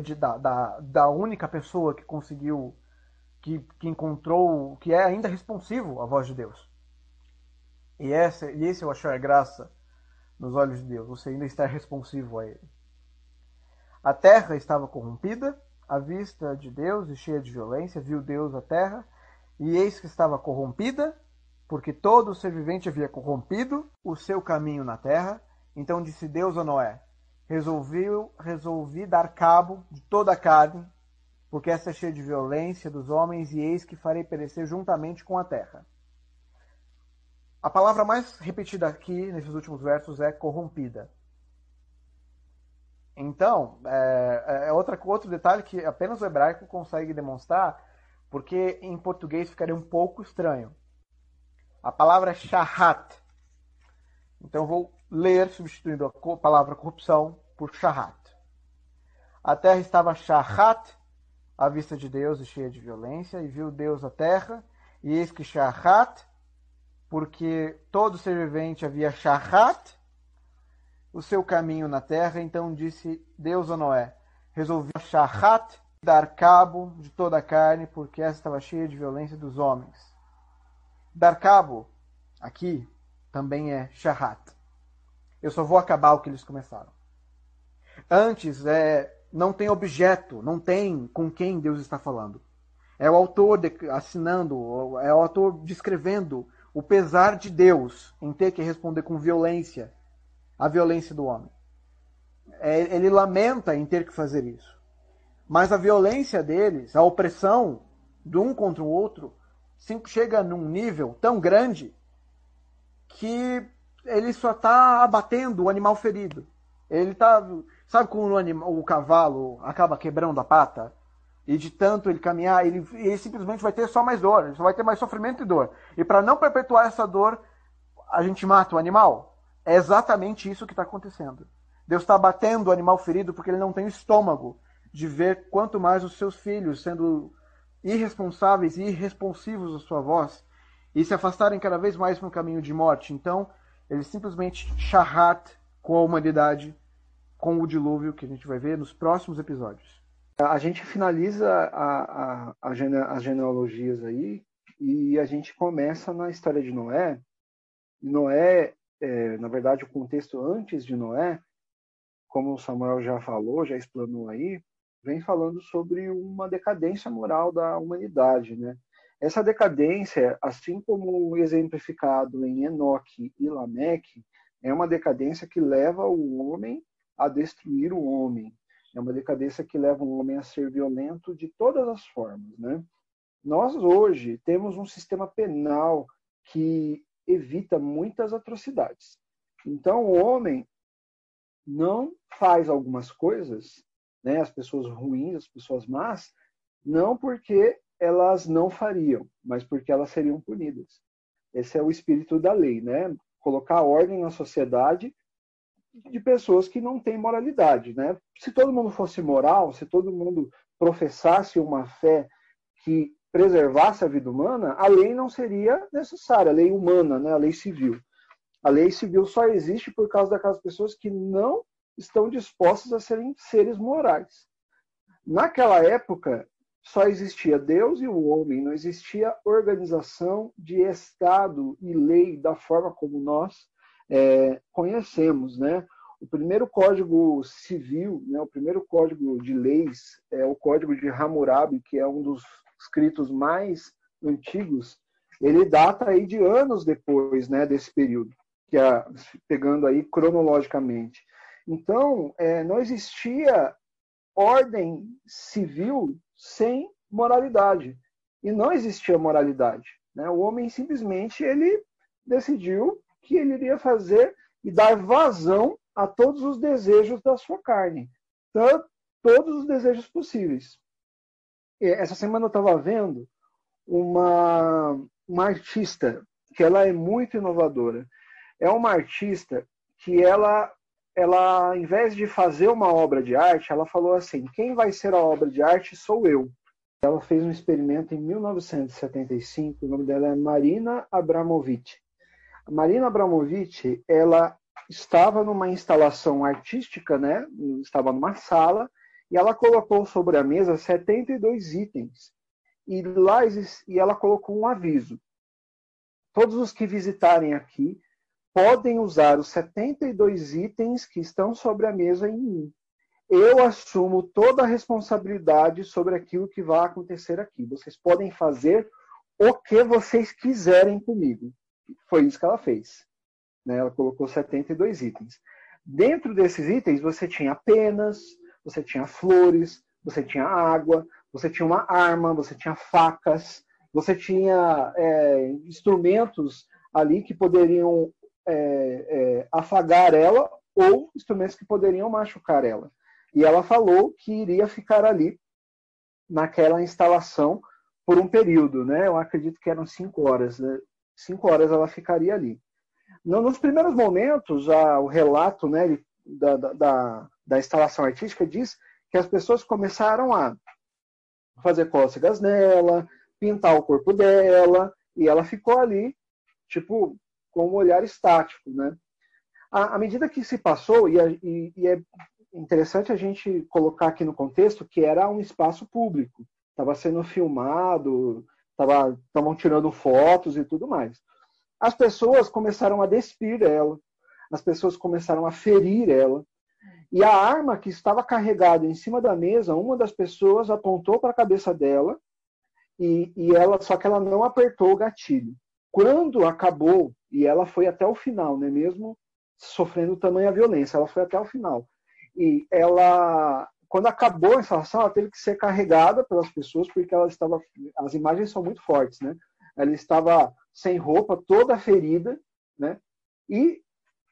S2: de da, da, da, única pessoa que conseguiu, que, que encontrou, que é ainda responsivo à voz de Deus. E, essa, e esse eu achar graça nos olhos de Deus, você ainda está responsivo a Ele. A terra estava corrompida, à vista de Deus e cheia de violência, viu Deus a terra, e eis que estava corrompida, porque todo o ser vivente havia corrompido o seu caminho na terra. Então disse Deus a Noé: Resolvi, dar cabo de toda a carne, porque essa é cheia de violência dos homens, e eis que farei perecer juntamente com a terra. A palavra mais repetida aqui nesses últimos versos é corrompida. Então, é, é outra, outro detalhe que apenas o hebraico consegue demonstrar, porque em português ficaria um pouco estranho. A palavra é shahat. Então vou ler substituindo a palavra corrupção por shahat. A terra estava shahat à vista de Deus e cheia de violência, e viu Deus a terra, e eis que shahat, porque todo ser vivente havia shahat, o seu caminho na terra, então disse Deus a Noé, resolvi shahat, dar cabo de toda a carne, porque essa estava cheia de violência dos homens. Dar cabo, aqui, também é shahat. Eu só vou acabar o que eles começaram. Antes, é, não tem objeto, não tem com quem Deus está falando. É o autor assinando, é o autor descrevendo o pesar de Deus em ter que responder com violência à violência do homem. É, ele lamenta em ter que fazer isso. Mas a violência deles, a opressão de um contra o outro, chega num nível tão grande que ele só está abatendo o animal ferido. Ele está. Sabe como o, animal, o cavalo acaba quebrando a pata? E de tanto ele caminhar, ele, ele simplesmente vai ter só mais dor, ele só vai ter mais sofrimento e dor. E para não perpetuar essa dor, a gente mata o animal? É exatamente isso que está acontecendo. Deus está batendo o animal ferido porque ele não tem estômago de ver quanto mais os seus filhos sendo irresponsáveis e irresponsivos à sua voz e se afastarem cada vez mais para um caminho de morte. Então, ele simplesmente charrat com a humanidade, com o dilúvio que a gente vai ver nos próximos episódios.
S5: A gente finaliza a, a, a gene, as genealogias aí e a gente começa na história de Noé. Noé, é, na verdade, o contexto antes de Noé, como o Samuel já falou, já explanou aí, vem falando sobre uma decadência moral da humanidade, né? Essa decadência, assim como exemplificado em Enoque e Lameque, é uma decadência que leva o homem a destruir o homem. É uma decadência que leva o homem a ser violento de todas as formas, né? Nós hoje temos um sistema penal que evita muitas atrocidades. Então o homem não faz algumas coisas né, as pessoas ruins, as pessoas más, não porque elas não fariam, mas porque elas seriam punidas. Esse é o espírito da lei, né? Colocar ordem na sociedade de pessoas que não têm moralidade, né? Se todo mundo fosse moral, se todo mundo professasse uma fé que preservasse a vida humana, a lei não seria necessária, a lei humana, né? A lei civil. A lei civil só existe por causa daquelas pessoas que não estão dispostas a serem seres morais. Naquela época, só existia Deus e o homem, não existia organização de Estado e lei da forma como nós é, conhecemos, né? O primeiro código civil, né, o primeiro código de leis é o código de Hammurabi, que é um dos escritos mais antigos. Ele data aí de anos depois, né, desse período, que é pegando aí cronologicamente. Então, é, não existia ordem civil sem moralidade. E não existia moralidade. Né? O homem simplesmente ele decidiu que ele iria fazer e dar vazão a todos os desejos da sua carne. Então, todos os desejos possíveis. Essa semana eu estava vendo uma, uma artista que ela é muito inovadora. É uma artista que ela ela, ao invés de fazer uma obra de arte, ela falou assim: quem vai ser a obra de arte sou eu. Ela fez um experimento em 1975, o nome dela é Marina Abramovic. Marina Abramovic, ela estava numa instalação artística, né? Estava numa sala e ela colocou sobre a mesa 72 itens. E lá e ela colocou um aviso. Todos os que visitarem aqui podem usar os 72 itens que estão sobre a mesa em mim. Eu assumo toda a responsabilidade sobre aquilo que vai acontecer aqui. Vocês podem fazer o que vocês quiserem comigo. Foi isso que ela fez. Né? Ela colocou 72 itens. Dentro desses itens, você tinha penas, você tinha flores, você tinha água, você tinha uma arma, você tinha facas, você tinha é, instrumentos ali que poderiam é, é, afagar ela ou instrumentos que poderiam machucar ela. E ela falou que iria ficar ali naquela instalação por um período, né? Eu acredito que eram cinco horas. Né? Cinco horas ela ficaria ali. Nos primeiros momentos, a, o relato né, da, da, da instalação artística diz que as pessoas começaram a fazer cócegas nela, pintar o corpo dela, e ela ficou ali, tipo, com um olhar estático, né? À, à medida que se passou, e, e, e, é interessante a gente colocar aqui no contexto que era um espaço público, estava sendo filmado, estavam tirando fotos e tudo mais. As pessoas começaram a despir ela, as pessoas começaram a ferir ela, e a arma que estava carregada em cima da mesa, uma das pessoas apontou para a cabeça dela e, e ela, só que ela não apertou o gatilho. Quando acabou e ela foi até o final, né? Mesmo sofrendo tamanha violência, ela foi até o final. E ela, quando acabou a instalação, ela teve que ser carregada pelas pessoas porque ela estava, as imagens são muito fortes, né? Ela estava sem roupa, toda ferida, né? E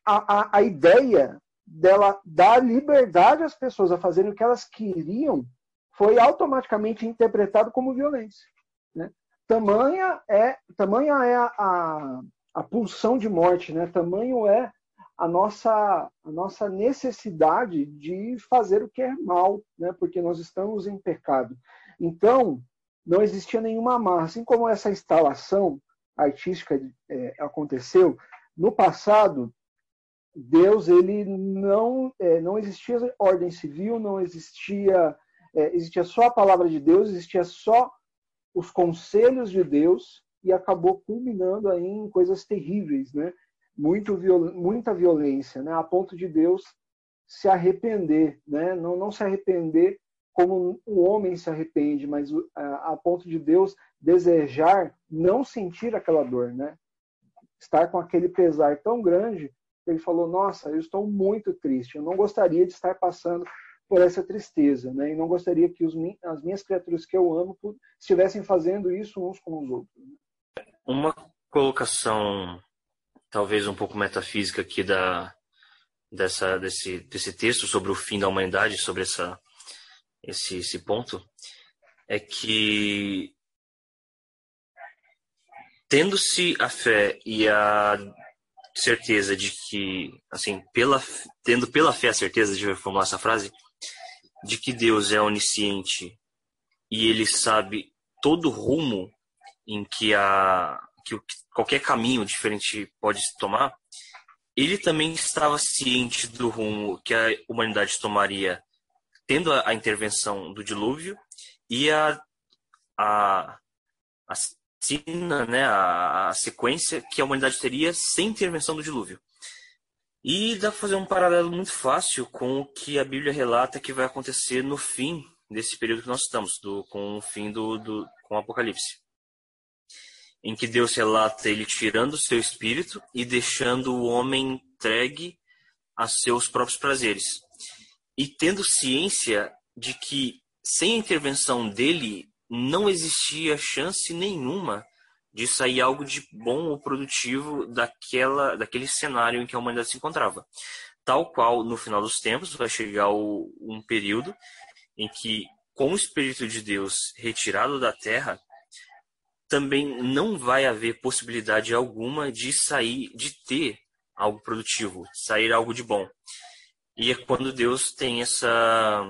S5: a, a, a ideia dela dar liberdade às pessoas a fazerem o que elas queriam foi automaticamente interpretado como violência. Né? Tamanha é, tamanha é a, a pulsão de morte, né? Tamanho é a nossa, a nossa necessidade de fazer o que é mal, né? Porque nós estamos em pecado. Então, não existia nenhuma amarra. Assim como essa instalação artística é, aconteceu, no passado, Deus, ele não, é, não existia ordem civil, não existia, é, existia só a palavra de Deus, existia só os conselhos de Deus, e acabou culminando aí em coisas terríveis, né? Muito viol muita violência, né? A ponto de Deus se arrepender, né? Não, não se arrepender como um homem se arrepende, mas a, a ponto de Deus desejar não sentir aquela dor, né? Estar com aquele pesar tão grande, ele falou: Nossa, eu estou muito triste. Eu não gostaria de estar passando por essa tristeza, né? E não gostaria que os, as minhas criaturas que eu amo estivessem fazendo isso uns com os outros. Né?
S3: Uma colocação, talvez um pouco metafísica aqui da, dessa, desse, desse texto sobre o fim da humanidade, sobre essa, esse, esse ponto é que tendo-se a fé e a certeza de que, assim, pela, tendo pela fé a certeza, de formular essa frase, de que Deus é onisciente e ele sabe todo o rumo em que a que qualquer caminho diferente pode se tomar, ele também estava ciente do rumo que a humanidade tomaria tendo a, intervenção do dilúvio e a, a, a cena, né, a, a sequência que a humanidade teria sem intervenção do dilúvio. E dá para fazer um paralelo muito fácil com o que a Bíblia relata que vai acontecer no fim desse período que nós estamos, do, com o fim do, do com o Apocalipse. Em que Deus relata ele tirando o seu espírito e deixando o homem entregue a seus próprios prazeres. E tendo ciência de que sem a intervenção dele não existia chance nenhuma de sair algo de bom ou produtivo daquela, daquele cenário em que a humanidade se encontrava. Tal qual, no final dos tempos, vai chegar o, um período em que, com o Espírito de Deus retirado da terra, também não vai haver possibilidade alguma de sair, de ter algo produtivo, sair algo de bom. E é quando Deus tem essa,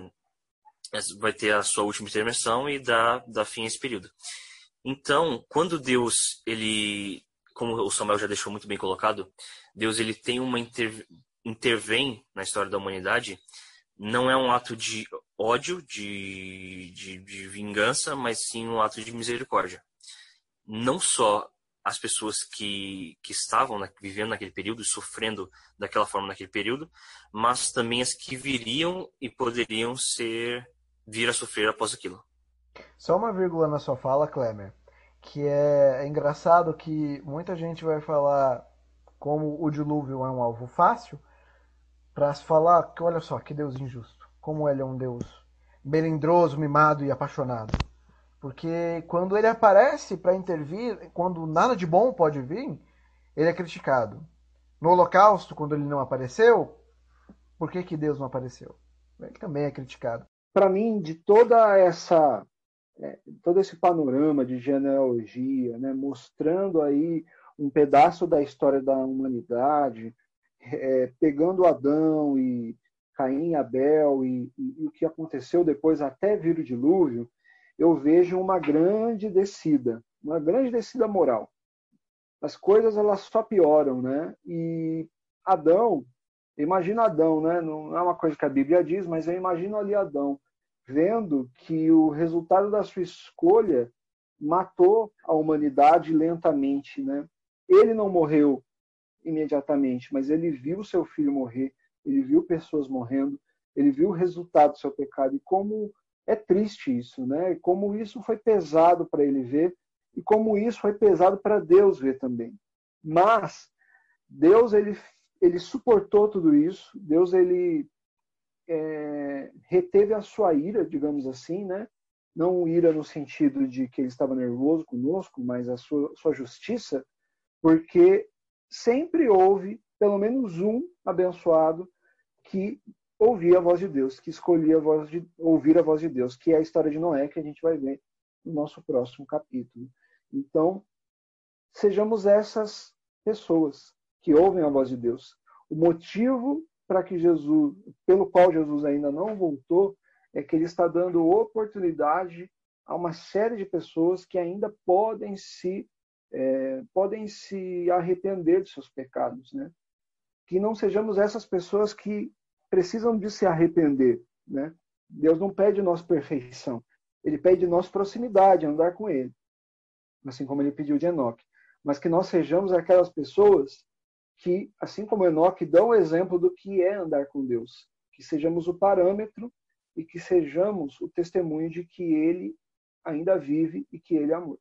S3: vai ter a sua última intervenção e dá, dá fim a esse período. Então, quando Deus, ele, como o Samuel já deixou muito bem colocado, Deus ele tem uma inter, intervém na história da humanidade, não é um ato de ódio, de, de, de vingança, mas sim um ato de misericórdia. Não só as pessoas que, que estavam na, vivendo naquele período, sofrendo daquela forma naquele período, mas também as que viriam e poderiam ser vir a sofrer após aquilo.
S2: Só uma vírgula na sua fala, Klemer, que é, é engraçado que muita gente vai falar como o dilúvio é um alvo fácil, para se falar que olha só, que Deus injusto, como ele é um Deus melindroso, mimado e apaixonado. Porque quando ele aparece para intervir, quando nada de bom pode vir, ele é criticado. No Holocausto, quando ele não apareceu, por que, que Deus não apareceu? Ele também é criticado
S5: para mim, de toda essa é, todo esse panorama de genealogia, né, mostrando aí um pedaço da história da humanidade, é, pegando Adão e Caim Abel e, e, e, o que aconteceu depois até vir o dilúvio, eu vejo uma grande descida, uma grande descida moral. As coisas elas só pioram, né? E Adão, imagina Adão, né? Não é uma coisa que a Bíblia diz, mas eu imagino ali Adão vendo que o resultado da sua escolha matou a humanidade lentamente, né? Ele não morreu imediatamente, mas ele viu seu filho morrer, ele viu pessoas morrendo, ele viu o resultado do seu pecado e como é triste isso, né? Como isso foi pesado para ele ver e como isso foi pesado para Deus ver também. Mas Deus ele ele suportou tudo isso, Deus ele é, reteve a sua ira, digamos assim, né? não ira no sentido de que ele estava nervoso conosco, mas a sua, sua justiça, porque sempre houve pelo menos um abençoado que ouvia a voz de Deus, que escolhia ouvir a voz de Deus, que é a história de Noé que a gente vai ver no nosso próximo capítulo. Então, sejamos essas pessoas que ouvem a voz de Deus. O motivo para que Jesus, pelo qual Jesus ainda não voltou, é que ele está dando oportunidade a uma série de pessoas que ainda podem se é, podem se arrepender de seus pecados, né? Que não sejamos essas pessoas que precisam de se arrepender, né? Deus não pede nossa perfeição, ele pede nossa proximidade, andar com ele, assim como ele pediu de Enoque, mas que nós sejamos aquelas pessoas que, assim como Enoque, dão o exemplo do que é andar com Deus. Que sejamos o parâmetro e que sejamos o testemunho de que Ele ainda vive e que Ele é amor.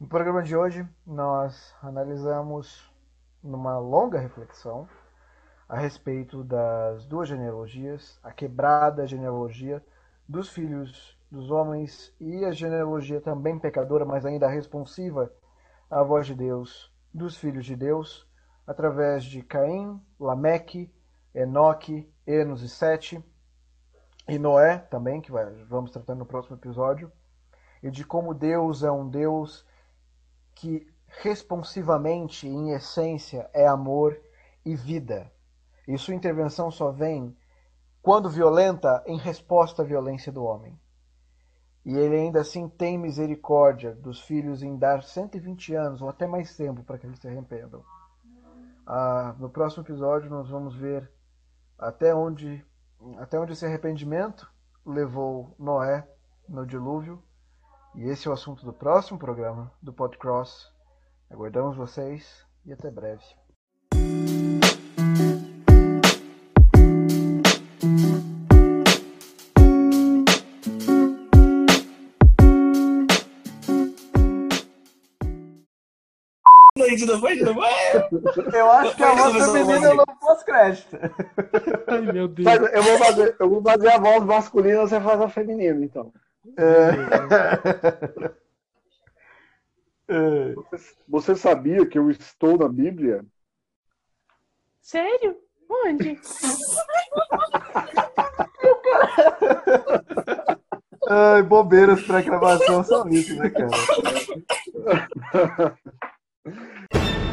S2: No programa de hoje, nós analisamos numa longa reflexão a respeito das duas genealogias, a quebrada genealogia dos filhos dos homens e a genealogia também pecadora, mas ainda responsiva a voz de Deus dos filhos de Deus através de Caim, Lameque, Enoque, Enos e Sete, e Noé também, que vamos tratar no próximo episódio, e de como Deus é um Deus que responsivamente, em essência, é amor e vida. E sua intervenção só vem, quando violenta, em resposta à violência do homem. E ele ainda assim tem misericórdia dos filhos em dar 120 anos ou até mais tempo para que eles se arrependam. Ah, no próximo episódio nós vamos ver até onde, até onde esse arrependimento levou Noé no dilúvio. E esse é o assunto do próximo programa do Podcross. Aguardamos vocês e até breve.
S3: Bem, tudo bem?
S2: Eu acho que a voz feminina não pós-crédito.
S4: Ai, meu Deus.
S5: Mas eu, vou fazer, eu vou fazer a voz masculina, você faz a feminina, então.
S2: É. É.
S5: Você, você sabia que eu estou na Bíblia?
S1: Sério? Onde?
S2: Ai, bobeiras pra gravação são isso, né, cara? Thank you.